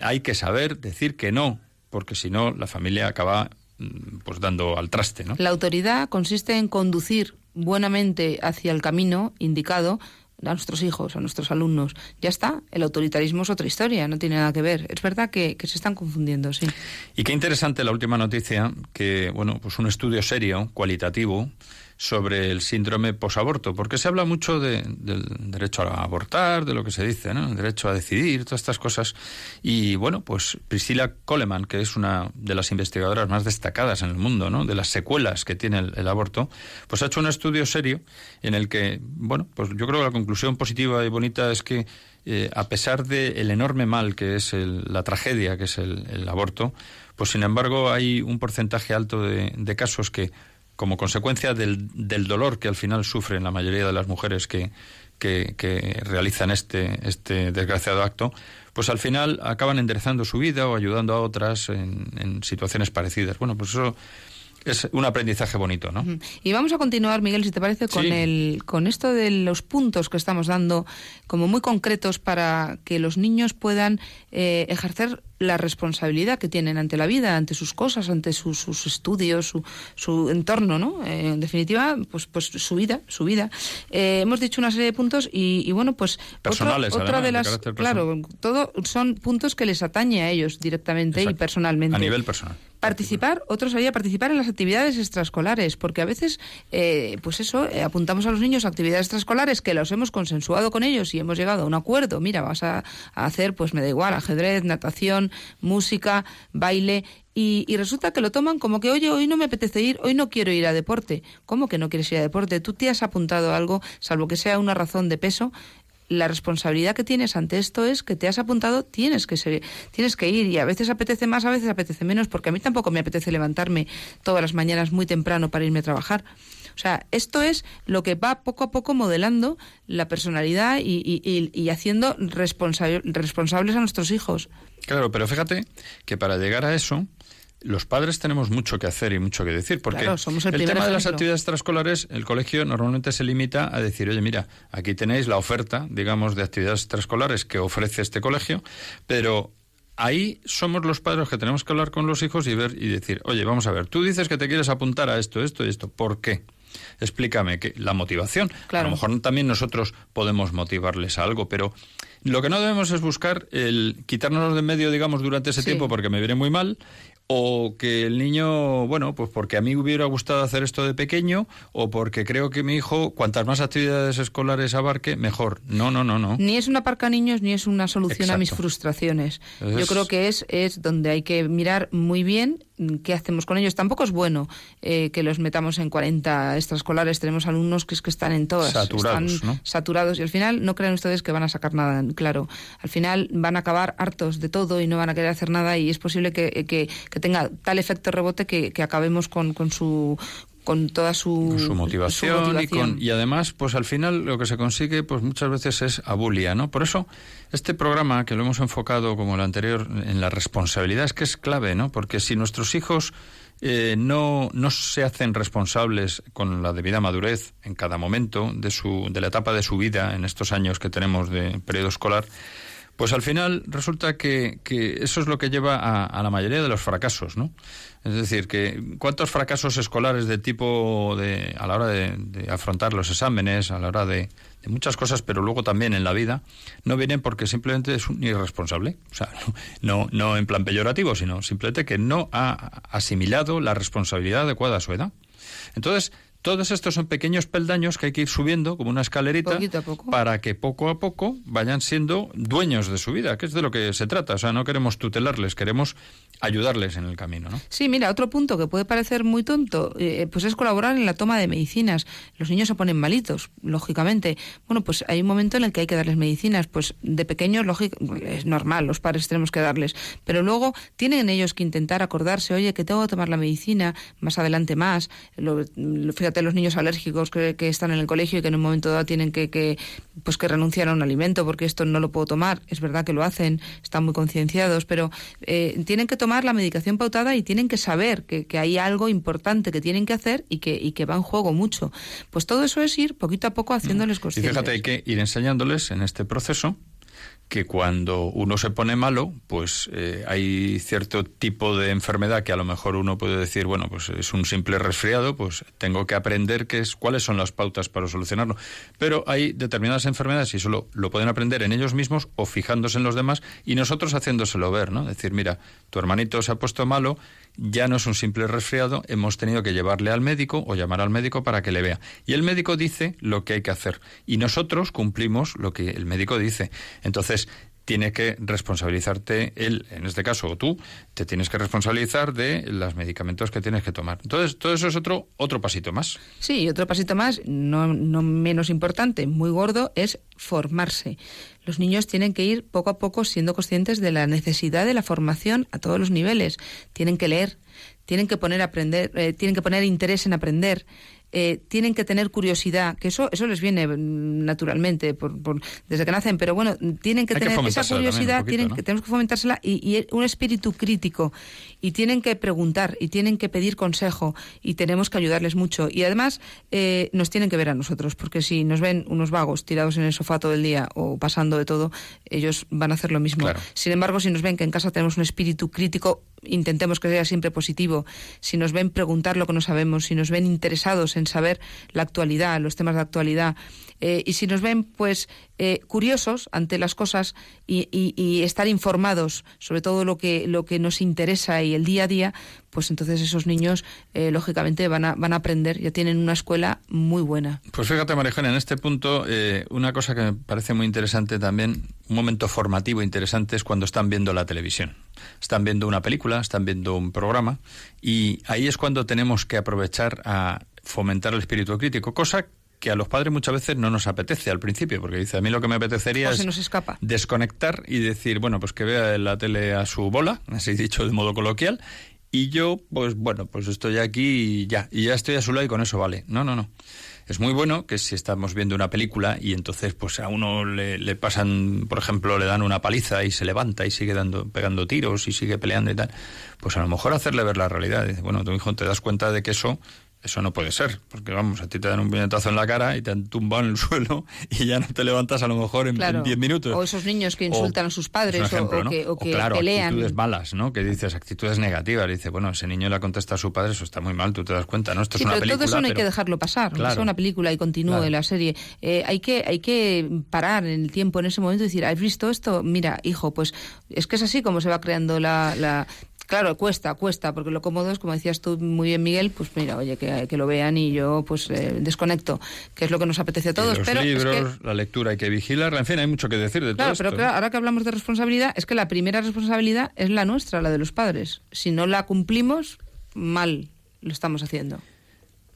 hay que saber decir que no, porque si no la familia acaba mm, pues dando al traste, ¿no? La autoridad consiste en conducir buenamente hacia el camino indicado a nuestros hijos, a nuestros alumnos. Ya está, el autoritarismo es otra historia, no tiene nada que ver. Es verdad que, que, se están confundiendo, sí. Y qué interesante la última noticia, que, bueno, pues un estudio serio, cualitativo, sobre el síndrome posaborto, porque se habla mucho del derecho a abortar, de lo que se dice, ¿no? El derecho a decidir, todas estas cosas. Y bueno, pues Priscila Coleman, que es una de las investigadoras más destacadas en el mundo, ¿no? De las secuelas que tiene el, aborto, pues ha hecho un estudio serio en el que, bueno, pues yo creo que la conclusión positiva y bonita es que eh, a pesar del enorme mal que es la tragedia que es el, aborto, pues sin embargo hay un porcentaje alto de casos que como consecuencia del, del, dolor que al final sufren la mayoría de las mujeres que, que, realizan este, este desgraciado acto, pues al final acaban enderezando su vida o ayudando a otras en, en situaciones parecidas. Bueno, pues eso es un aprendizaje bonito, ¿no? Y vamos a continuar, Miguel, si te parece, con el con esto de los puntos que estamos dando como muy concretos para que los niños puedan eh, ejercer la responsabilidad que tienen ante la vida, ante sus cosas, ante sus, estudios, su, su, entorno, ¿no? Eh, en definitiva, pues, pues su vida, su vida. Eh, hemos dicho una serie de puntos y, bueno, pues personales, otra, de las, claro, todo son puntos que les atañe a ellos directamente y personalmente. A nivel personal. Participar, otros había participar en las actividades extraescolares, porque a veces, eh, pues eso, eh, apuntamos a los niños a actividades extraescolares que los hemos consensuado con ellos y hemos llegado a un acuerdo. Mira, vas a, hacer, pues me da igual, ajedrez, natación, música, baile, y, y, resulta que lo toman como que, oye, hoy no me apetece ir, hoy no quiero ir a deporte. ¿Cómo que no quieres ir a deporte? Tú te has apuntado a algo, salvo que sea una razón de peso, la responsabilidad que tienes ante esto es que te has apuntado, tienes que ser, tienes que ir y a veces apetece más, a veces apetece menos, porque a mí tampoco me apetece levantarme todas las mañanas muy temprano para irme a trabajar. O sea, esto es lo que va poco a poco modelando la personalidad y, y, y haciendo responsables a nuestros hijos. Claro, pero fíjate que para llegar a eso, los padres tenemos mucho que hacer y mucho que decir, porque el, tema de las actividades extraescolares, el colegio normalmente se limita a decir, oye, mira, aquí tenéis la oferta, digamos, de actividades extraescolares que ofrece este colegio, pero ahí somos los padres que tenemos que hablar con los hijos y ver y decir, oye, vamos a ver, tú dices que te quieres apuntar a esto, esto y esto, ¿por qué? Explícame que la motivación. A lo mejor también nosotros podemos motivarles a algo, pero lo que no debemos es buscar el quitarnos de medio, digamos, durante ese tiempo porque me viene muy mal o que el niño, bueno, pues porque a mí hubiera gustado hacer esto de pequeño, o porque creo que mi hijo, cuantas más actividades escolares abarque, mejor. No, no, no, no. Ni es una parca niños, ni es una solución a mis frustraciones. Yo creo que es, es donde hay que mirar muy bien qué hacemos con ellos. Tampoco es bueno eh, que los metamos en 40 extraescolares. Tenemos alumnos que es que están en todas. Saturados, están saturados. Y al final no crean ustedes que van a sacar nada claro. Al final van a acabar hartos de todo y no van a querer hacer nada y es posible que, que, tenga tal efecto rebote que, que acabemos con, con su con toda su, su motivación, Y, con, y además, pues al final lo que se consigue, pues muchas veces es abulia, ¿no? Por eso este programa que lo hemos enfocado como el anterior en la responsabilidad es que es clave, ¿no? Porque si nuestros hijos eh, no, no se hacen responsables con la debida madurez en cada momento de, su, de la etapa de su vida en estos años que tenemos de periodo escolar, pues al final resulta que, que eso es lo que lleva a, a, la mayoría de los fracasos, ¿no? Es decir, que cuántos fracasos escolares de tipo de a la hora de, afrontar los exámenes, a la hora de, de muchas cosas, pero luego también en la vida, no vienen porque simplemente es un irresponsable. O sea, no, no en plan peyorativo, sino simplemente que no ha asimilado la responsabilidad adecuada a su edad. Entonces, todos estos son pequeños peldaños que hay que ir subiendo como una escalerita para que poco a poco vayan siendo dueños de su vida, que es de lo que se trata. O sea, no queremos tutelarles, queremos ayudarles en el camino, ¿no? Sí, mira, otro punto que puede parecer muy tonto, eh, pues es colaborar en la toma de medicinas. Los niños se ponen malitos, lógicamente. Bueno, pues hay un momento en el que hay que darles medicinas, pues de pequeños, lógico, es normal, los padres tenemos que darles, pero luego tienen ellos que intentar acordarse, oye, que tengo que tomar la medicina, más adelante más, lo, fíjate los niños alérgicos que, que, están en el colegio y que en un momento dado tienen que, que, pues que renunciar a un alimento porque esto no lo puedo tomar, es verdad que lo hacen, están muy concienciados, pero eh, tienen que tomar tomar la medicación pautada y tienen que saber que, que, hay algo importante que tienen que hacer y que, y que va en juego mucho. Pues todo eso es ir poquito a poco haciéndoles conscientes. Y fíjate, hay que ir enseñándoles en este proceso que cuando uno se pone malo, pues eh, hay cierto tipo de enfermedad que a lo mejor uno puede decir, bueno, pues es un simple resfriado, pues tengo que aprender qué es, cuáles son las pautas para solucionarlo. Pero hay determinadas enfermedades y eso lo, lo, pueden aprender en ellos mismos o fijándose en los demás y nosotros haciéndoselo ver, ¿no? Decir, mira, tu hermanito se ha puesto malo ya no es un simple resfriado, hemos tenido que llevarle al médico o llamar al médico para que le vea. Y el médico dice lo que hay que hacer y nosotros cumplimos lo que el médico dice. Entonces, tiene que responsabilizarte él, en este caso, o tú, te tienes que responsabilizar de los medicamentos que tienes que tomar. Entonces, todo eso es otro, otro pasito más. Sí, otro pasito más, no, no menos importante, muy gordo, es formarse. Los niños tienen que ir poco a poco siendo conscientes de la necesidad de la formación a todos los niveles. Tienen que leer, tienen que poner aprender, eh, tienen que poner interés en aprender, eh, tienen que tener curiosidad, que eso eso les viene mm, naturalmente por, por, desde que nacen, pero bueno, tienen que Hay tener que esa curiosidad, poquito, tienen ¿no? que tenemos que fomentársela y, y, un espíritu crítico y tienen que preguntar y tienen que pedir consejo y tenemos que ayudarles mucho y además eh, nos tienen que ver a nosotros porque si nos ven unos vagos tirados en el sofá todo el día o pasando de todo, ellos van a hacer lo mismo. Claro. Sin embargo, si nos ven que en casa tenemos un espíritu crítico, intentemos que sea siempre positivo. Si nos ven preguntar lo que no sabemos, si nos ven interesados en saber la actualidad, los temas de actualidad, eh, y si nos ven, pues, eh, curiosos ante las cosas y, y, estar informados sobre todo lo que, lo que nos interesa y el día a día, pues entonces esos niños, eh, lógicamente, van a, van a aprender, ya tienen una escuela muy buena. Pues fíjate, Marijana, en este punto, eh, una cosa que me parece muy interesante también, un momento formativo interesante es cuando están viendo la televisión. Están viendo una película, están viendo un programa, y ahí es cuando tenemos que aprovechar a fomentar el espíritu crítico, cosa que a los padres muchas veces no nos apetece al principio, porque dice, a mí lo que me apetecería o se es nos escapa. desconectar y decir, bueno, pues que vea la tele a su bola, así dicho de modo coloquial, y yo, pues bueno, pues estoy aquí y ya, y ya estoy a su lado y con eso vale. No, no, no. Es muy bueno que si estamos viendo una película y entonces pues a uno le, le, pasan, por ejemplo, le dan una paliza y se levanta y sigue dando, pegando tiros y sigue peleando y tal, pues a lo mejor hacerle ver la realidad. Dice, bueno, tu hijo te das cuenta de que eso eso no puede ser, porque vamos, a ti te dan un puñetazo en la cara y te han tumbado en el suelo y ya no te levantas a lo mejor en 10 claro. minutos. O esos niños que insultan o, a sus padres ejemplo, o, ¿no? que, o que o claro, pelean. actitudes malas, ¿no? Que dices actitudes negativas. Dice, bueno, ese niño le contesta a su padre, eso está muy mal, tú te das cuenta, ¿no? Esto sí, es una pero película. todo eso no pero... hay que dejarlo pasar, claro. sea una película y continúe la serie. Eh, hay, que, hay que parar en el tiempo, en ese momento, y decir, ¿has visto esto? Mira, hijo, pues es que es así como se va creando la, la Claro, cuesta, cuesta, porque lo cómodo es, como decías tú muy bien, Miguel, pues mira, oye, que, que lo vean y yo pues eh, desconecto, que es lo que nos apetece a todos. los pero libros, es que, la lectura hay que vigilarla, en fin, hay mucho que decir de claro, todo pero esto. claro, ahora que hablamos de responsabilidad, es que la primera responsabilidad es la nuestra, la de los padres. Si no la cumplimos, mal lo estamos haciendo.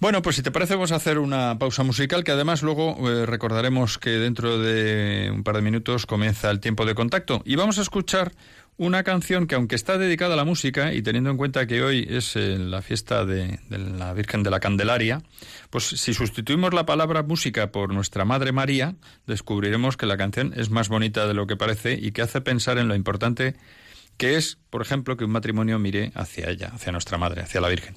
Bueno, pues si te parece vamos a hacer una pausa musical que además luego eh, recordaremos que dentro de un par de minutos comienza el tiempo de contacto y vamos a escuchar una canción que aunque está dedicada a la música y teniendo en cuenta que hoy es eh, la fiesta de, la Virgen de la Candelaria, pues si sustituimos la palabra música por nuestra Madre María, descubriremos que la canción es más bonita de lo que parece y que hace pensar en lo importante que es, por ejemplo, que un matrimonio mire hacia ella, hacia nuestra Madre, hacia la Virgen.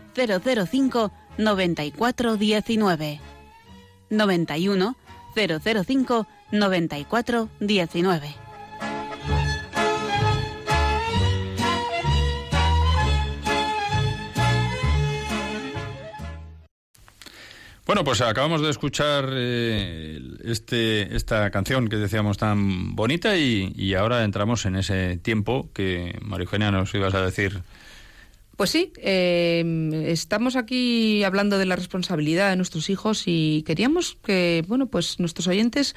005 94 19. 91 005 94 19. Bueno, pues acabamos de escuchar eh, este, esta canción que decíamos tan bonita y, y ahora entramos en ese tiempo que María Eugenia nos ibas a decir. Pues sí, eh, estamos aquí hablando de la responsabilidad de nuestros hijos y queríamos que, bueno, pues nuestros oyentes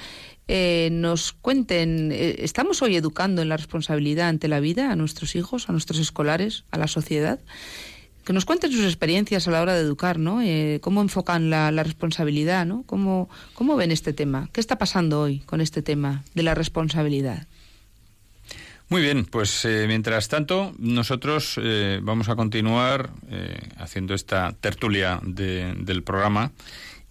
eh, nos cuenten, eh, ¿estamos hoy educando en la responsabilidad ante la vida a nuestros hijos, a nuestros escolares, a la sociedad? Que nos cuenten sus experiencias a la hora de educar, ¿no? Eh, ¿Cómo enfocan la, la responsabilidad, ¿no? ¿Cómo, ¿Cómo ven este tema? ¿Qué está pasando hoy con este tema de la responsabilidad? Muy bien, pues eh, mientras tanto, nosotros eh, vamos a continuar eh, haciendo esta tertulia de- del programa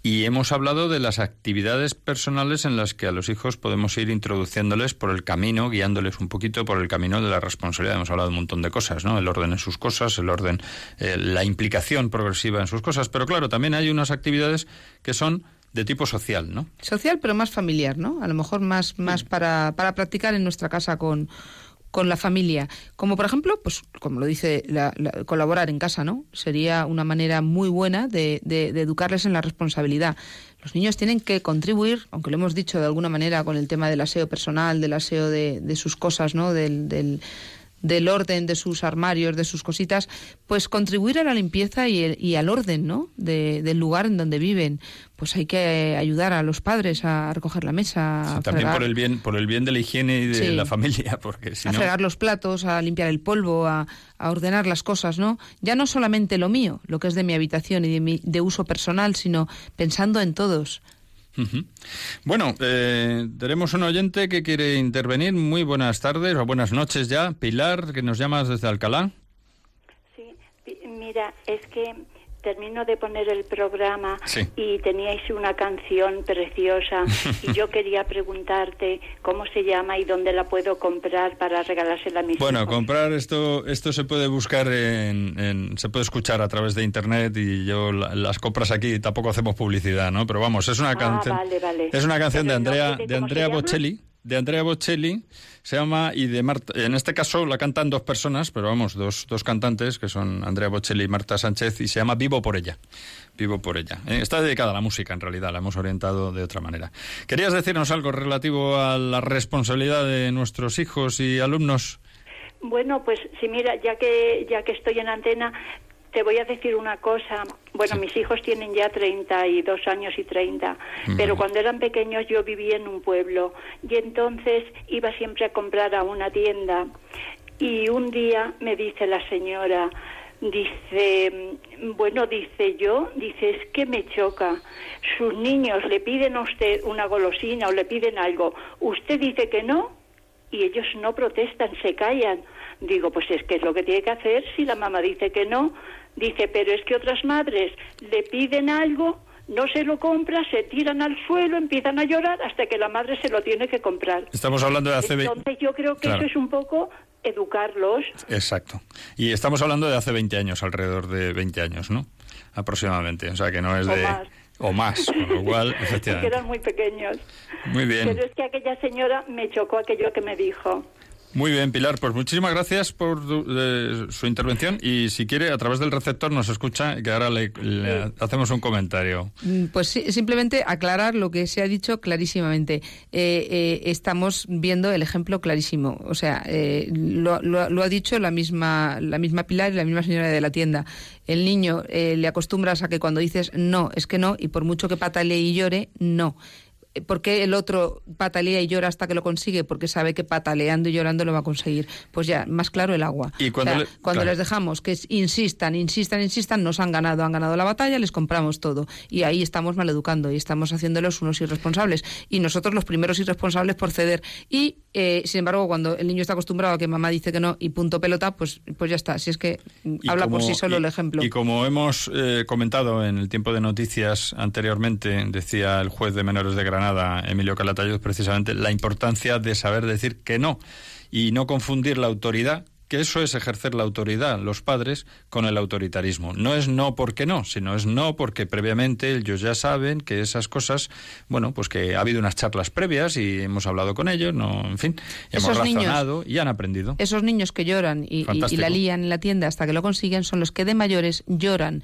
Y hemos hablado de las actividades personales en las que a los hijos podemos ir introduciéndoles por el camino, guiándoles un poquito por el camino de la responsabilidad. Hemos hablado de un montón de cosas, ¿no? El orden en sus cosas, el orden, eh, la implicación progresiva en sus cosas. Pero claro, también hay unas actividades que son de tipo social, ¿no? Social, pero más familiar, ¿no? A lo mejor más, más para, para practicar en nuestra casa con, con la familia. Como por ejemplo, pues como lo dice, la, colaborar en casa, ¿no? Sería una manera muy buena de, de, educarles en la responsabilidad. Los niños tienen que contribuir, aunque lo hemos dicho de alguna manera con el tema del aseo personal, del aseo de, de sus cosas, ¿no? del, del del orden de sus armarios, de sus cositas, pues contribuir a la limpieza y, al orden, ¿no? del lugar en donde viven. Pues hay que ayudar a los padres a recoger la mesa. también por el bien, por el bien de la higiene y de la familia, porque si a fregar los platos, a limpiar el polvo, a, ordenar las cosas, ¿no? Ya no solamente lo mío, lo que es de mi habitación y de, mi, de uso personal, sino pensando en todos. Bueno, eh, tenemos un oyente que quiere intervenir. Muy buenas tardes o buenas noches ya. Pilar, que nos llamas desde Alcalá. Sí, mira, es que termino de poner el programa y teníais una canción preciosa y yo quería preguntarte cómo se llama y dónde la puedo comprar para regalársela a mis Bueno, comprar esto esto se puede buscar en, se puede escuchar a través de internet y yo las compras aquí tampoco hacemos publicidad, ¿no? Pero vamos, es una ah, canción es una canción de Andrea de Andrea Bocelli de Andrea Bocelli, se llama, y de Marta, en este caso la cantan dos personas, pero vamos, dos, dos cantantes, que son Andrea Bocelli y Marta Sánchez, y se llama Vivo por ella. Vivo por ella. Eh, está dedicada a la música, en realidad, la hemos orientado de otra manera. ¿Querías decirnos algo relativo a la responsabilidad de nuestros hijos y alumnos? Bueno, pues sí, mira, ya que ya que estoy en antena, te voy a decir una cosa. Bueno, mis hijos tienen ya 32 años y 30, pero cuando eran pequeños yo vivía en un pueblo y entonces iba siempre a comprar a una tienda y un día me dice la señora, dice, bueno, dice yo, dice, es que me choca. Sus niños le piden a usted una golosina o le piden algo, usted dice que no y ellos no protestan, se callan. Digo, pues es que es lo que tiene que hacer si la mamá dice que no. Dice, pero es que otras madres le piden algo, no se lo compra, se tiran al suelo, empiezan a llorar hasta que la madre se lo tiene que comprar. Estamos hablando de hace Entonces yo creo que eso es un poco educarlos. Exacto. Y estamos hablando de hace 20 años, alrededor de 20 años, ¿no? Aproximadamente. O sea, que no es de... O más, con lo cual, efectivamente. eran muy pequeños. Muy bien. Pero es que aquella señora me chocó aquello que me dijo. Muy bien, Pilar, pues muchísimas gracias por su intervención y si quiere a través del receptor nos escucha que ahora le, hacemos un comentario. Mm, pues sí, simplemente aclarar lo que se ha dicho clarísimamente. Eh, eh, estamos viendo el ejemplo clarísimo, o sea, eh, lo, lo, ha dicho la misma la misma Pilar y la misma señora de la tienda. El niño le acostumbras a que cuando dices no es que no y por mucho que patalee y llore no. ¿Por qué el otro patalea y llora hasta que lo consigue? Porque sabe que pataleando y llorando lo va a conseguir. Pues ya, más claro el agua. Y cuando, cuando les dejamos que insistan, insistan, insistan, nos han ganado, han ganado la batalla, les compramos todo. Y ahí estamos maleducando y estamos haciéndolos unos irresponsables. Y nosotros los primeros irresponsables por ceder. Y, eh, sin embargo, cuando el niño está acostumbrado a que mamá dice que no y punto pelota, pues, pues ya está. Si es que habla por sí solo el ejemplo. Y como hemos eh, comentado en el tiempo de noticias anteriormente, decía el juez de menores de Granada, Emilio Calatayud, precisamente la importancia de saber decir que no y no confundir la autoridad que eso es ejercer la autoridad, los padres, con el autoritarismo. No es no porque no, sino es no porque previamente ellos ya saben que esas cosas, bueno, pues que ha habido unas charlas previas y hemos hablado con ellos, no, en fin, hemos razonado y han aprendido. Esos niños que lloran y, y la lían en la tienda hasta que lo consiguen son los que de mayores lloran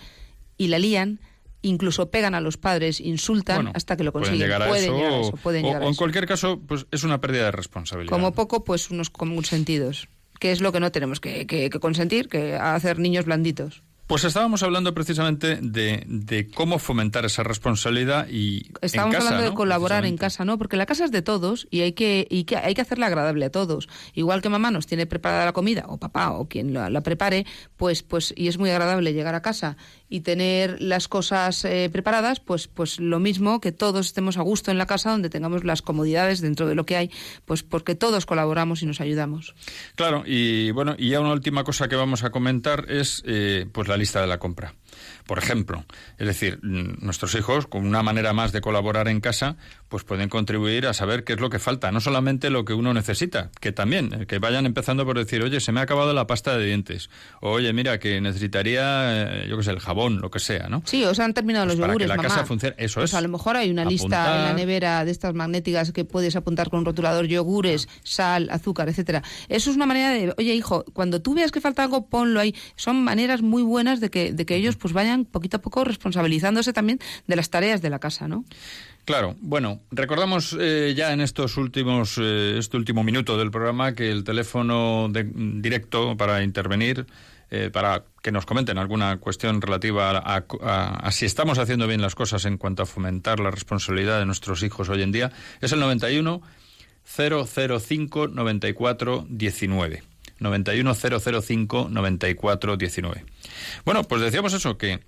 y la lían incluso pegan a los padres, insultan hasta que lo consiguen. Pueden llegar a eso, pueden o, en cualquier caso, pues es una pérdida de responsabilidad. Como poco, pues unos consentidos, que es lo que no tenemos que, que consentir, que hacer niños blanditos. Pues estábamos hablando precisamente de, cómo fomentar esa responsabilidad y estábamos hablando de colaborar en casa, ¿no? Porque la casa es de todos y hay que y que hay que hacerla agradable a todos. Igual que mamá nos tiene preparada la comida o papá o quien la, prepare, pues pues y es muy agradable llegar a casa y tener las cosas eh, preparadas, pues pues lo mismo que todos estemos a gusto en la casa donde tengamos las comodidades dentro de lo que hay, pues porque todos colaboramos y nos ayudamos. Claro, y bueno, y ya una última cosa que vamos a comentar es eh, pues la lista de la compra. Por ejemplo, es decir, mm, nuestros hijos, con una manera más de colaborar en casa, pues pueden contribuir a saber qué es lo que falta, no solamente lo que uno necesita, que también, eh, que vayan empezando por decir, oye, se me ha acabado la pasta de dientes, o, oye, mira, que necesitaría, eh, yo qué sé, el jabón, lo que sea, ¿no? Sí, o se han terminado Pues los para yogures, que la mamá. casa funcione, eso es. A lo mejor hay una lista en la nevera de estas magnéticas que puedes apuntar con un rotulador, yogures, sal, azúcar, etcétera. Eso es una manera de, oye, hijo, cuando tú veas que falta algo, ponlo ahí. Son maneras muy buenas de que, de que ellos pues vayan poquito a poco responsabilizándose también de las tareas de la casa, ¿no? Claro, bueno, recordamos eh, ya en estos últimos, eh, este último minuto del programa que el teléfono directo para intervenir, eh, para que nos comenten alguna cuestión relativa a, a- a- a si estamos haciendo bien las cosas en cuanto a fomentar la responsabilidad de nuestros hijos hoy en día, es el 91 005 94 19. 91 005 94 19. Bueno, pues decíamos eso, que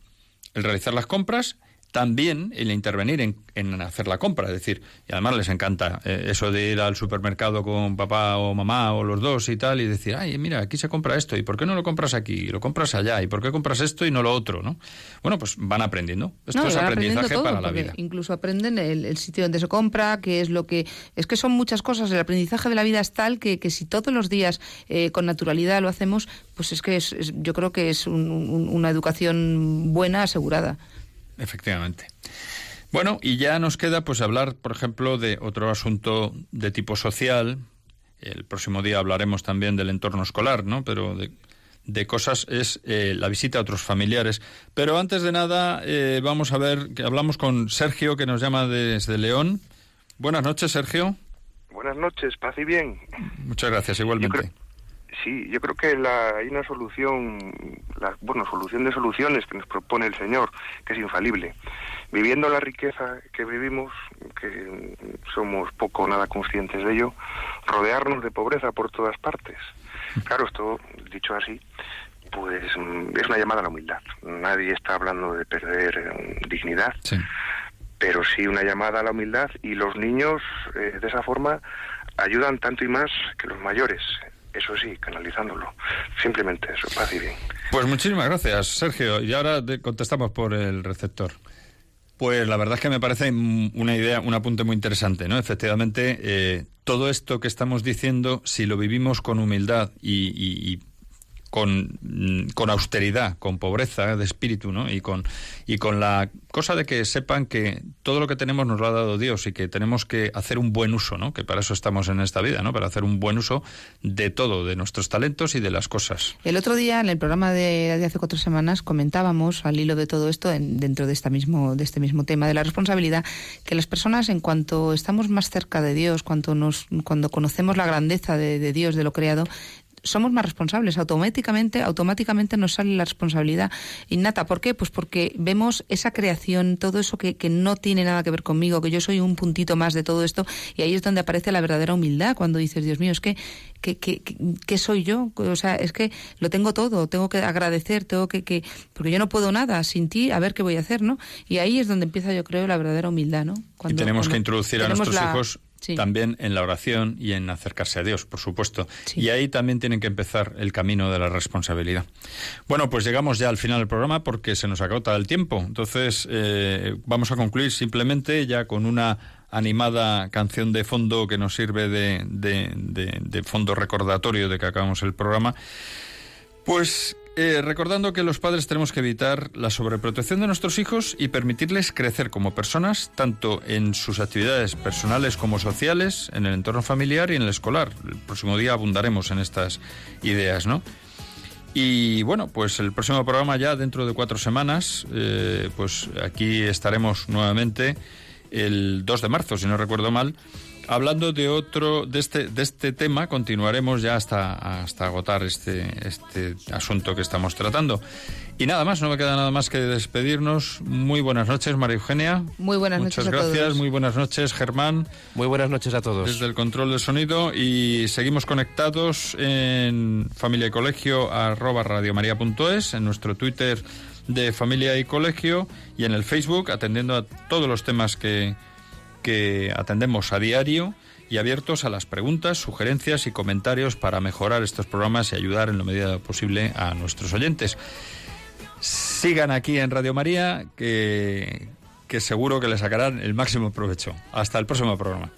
el realizar las compras, también el intervenir en, en hacer la compra. Es decir, y además les encanta eh, eso de ir al supermercado con papá o mamá o los dos y tal, y decir, ay, mira, aquí se compra esto, ¿y por qué no lo compras aquí? Y lo compras allá, ¿y por qué compras esto y no lo otro? ¿no? Bueno, pues van aprendiendo. Esto No, es aprendizaje todo, para la vida. Incluso aprenden el, el sitio donde se compra, qué es lo que... Es que son muchas cosas. El aprendizaje de la vida es tal que, que si todos los días eh, con naturalidad lo hacemos, pues es que es- es- yo creo que es un- un- una educación buena, asegurada. Efectivamente. Bueno, y ya nos queda pues hablar, por ejemplo, de otro asunto de tipo social. El próximo día hablaremos también del entorno escolar, ¿no? Pero de, de cosas es eh, la visita a otros familiares. Pero antes de nada, eh, vamos a ver, que hablamos con Sergio, que nos llama desde León. Buenas noches, Sergio. Buenas noches, paz y bien. Muchas gracias, igualmente. Sí, yo creo que la- hay una solución, la, bueno, solución de soluciones que nos propone el Señor, que es infalible. Viviendo la riqueza que vivimos, que somos poco o nada conscientes de ello, rodearnos de pobreza por todas partes. Claro, esto, dicho así, pues mm, es una llamada a la humildad. Nadie está hablando de perder eh, dignidad, Sí. pero sí una llamada a la humildad y los niños eh, de esa forma ayudan tanto y más que los mayores. Eso sí, canalizándolo. Simplemente eso, paz y bien. Pues muchísimas gracias, Sergio. Y ahora te contestamos por el receptor. Pues la verdad es que me parece mm, una idea, un apunte muy interesante, ¿no? Efectivamente, eh, todo esto que estamos diciendo, si lo vivimos con humildad y- y con, mm, con austeridad, con pobreza de espíritu, ¿no? Y con, y con la cosa de que sepan que todo lo que tenemos nos lo ha dado Dios y que tenemos que hacer un buen uso, ¿no? Que para eso estamos en esta vida, ¿no? Para hacer un buen uso de todo, de nuestros talentos y de las cosas. El otro día, en el programa de, de hace cuatro semanas, comentábamos, al hilo de todo esto, en- dentro de, esta mismo, de este mismo tema de la responsabilidad, que las personas, en cuanto estamos más cerca de Dios, cuanto nos, cuando conocemos la grandeza de, de Dios, de lo creado, somos más responsables. Automáticamente, automáticamente nos sale la responsabilidad innata. ¿Por qué? Pues porque vemos esa creación, todo eso que, que no tiene nada que ver conmigo, que yo soy un puntito más de todo esto, y ahí es donde aparece la verdadera humildad, cuando dices, Dios mío, es que, que, que- ¿qué soy yo? O sea, es que lo tengo todo, tengo que agradecer, tengo que, que, porque yo no puedo nada sin ti, a ver qué voy a hacer, ¿no? Y ahí es donde empieza, yo creo, la verdadera humildad, ¿no? y Cuando- tenemos que introducir a nuestros la- hijos sí. también en la oración y en acercarse a Dios, por supuesto. Sí. Y ahí también tienen que empezar el camino de la responsabilidad. Bueno, pues llegamos ya al final del programa porque se nos agota el tiempo. Entonces, eh, vamos a concluir simplemente ya con una animada canción de fondo que nos sirve de, de- de- de fondo recordatorio de que acabamos el programa. Pues eh, recordando que los padres tenemos que evitar la sobreprotección de nuestros hijos y permitirles crecer como personas, tanto en sus actividades personales como sociales, en el entorno familiar y en el escolar. El próximo día abundaremos en estas ideas, ¿no? Y bueno, pues el próximo programa ya dentro de cuatro semanas, eh, pues aquí estaremos nuevamente el 2 de marzo, si no recuerdo mal, hablando de otro, de este, de este tema, continuaremos ya hasta, hasta agotar este, este asunto que estamos tratando. Y nada más, no me queda nada más que despedirnos. Muy buenas noches, María Eugenia. Muy buenas Muchas noches a gracias, todos. muy buenas noches, Germán Muy buenas noches a todos. desde el control del sonido y seguimos conectados en familia y colegio arroba radiomaria.es, en nuestro Twitter de familia y colegio y en el Facebook atendiendo a todos los temas que, que atendemos a diario y abiertos a las preguntas, sugerencias y comentarios para mejorar estos programas y ayudar en la medida posible a nuestros oyentes. sigan aquí en Radio María, que, que seguro que le sacarán el máximo provecho. Hasta el próximo programa.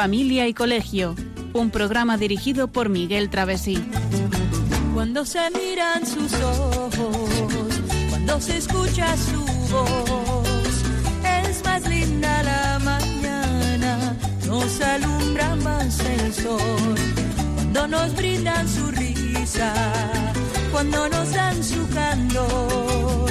Familia y Colegio, un programa dirigido por Miguel Travesí. Cuando se miran sus ojos, cuando se escucha su voz, es más linda la mañana, nos alumbra más el sol. Cuando nos brindan su risa, cuando nos dan su candor,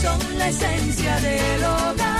son la esencia del hogar.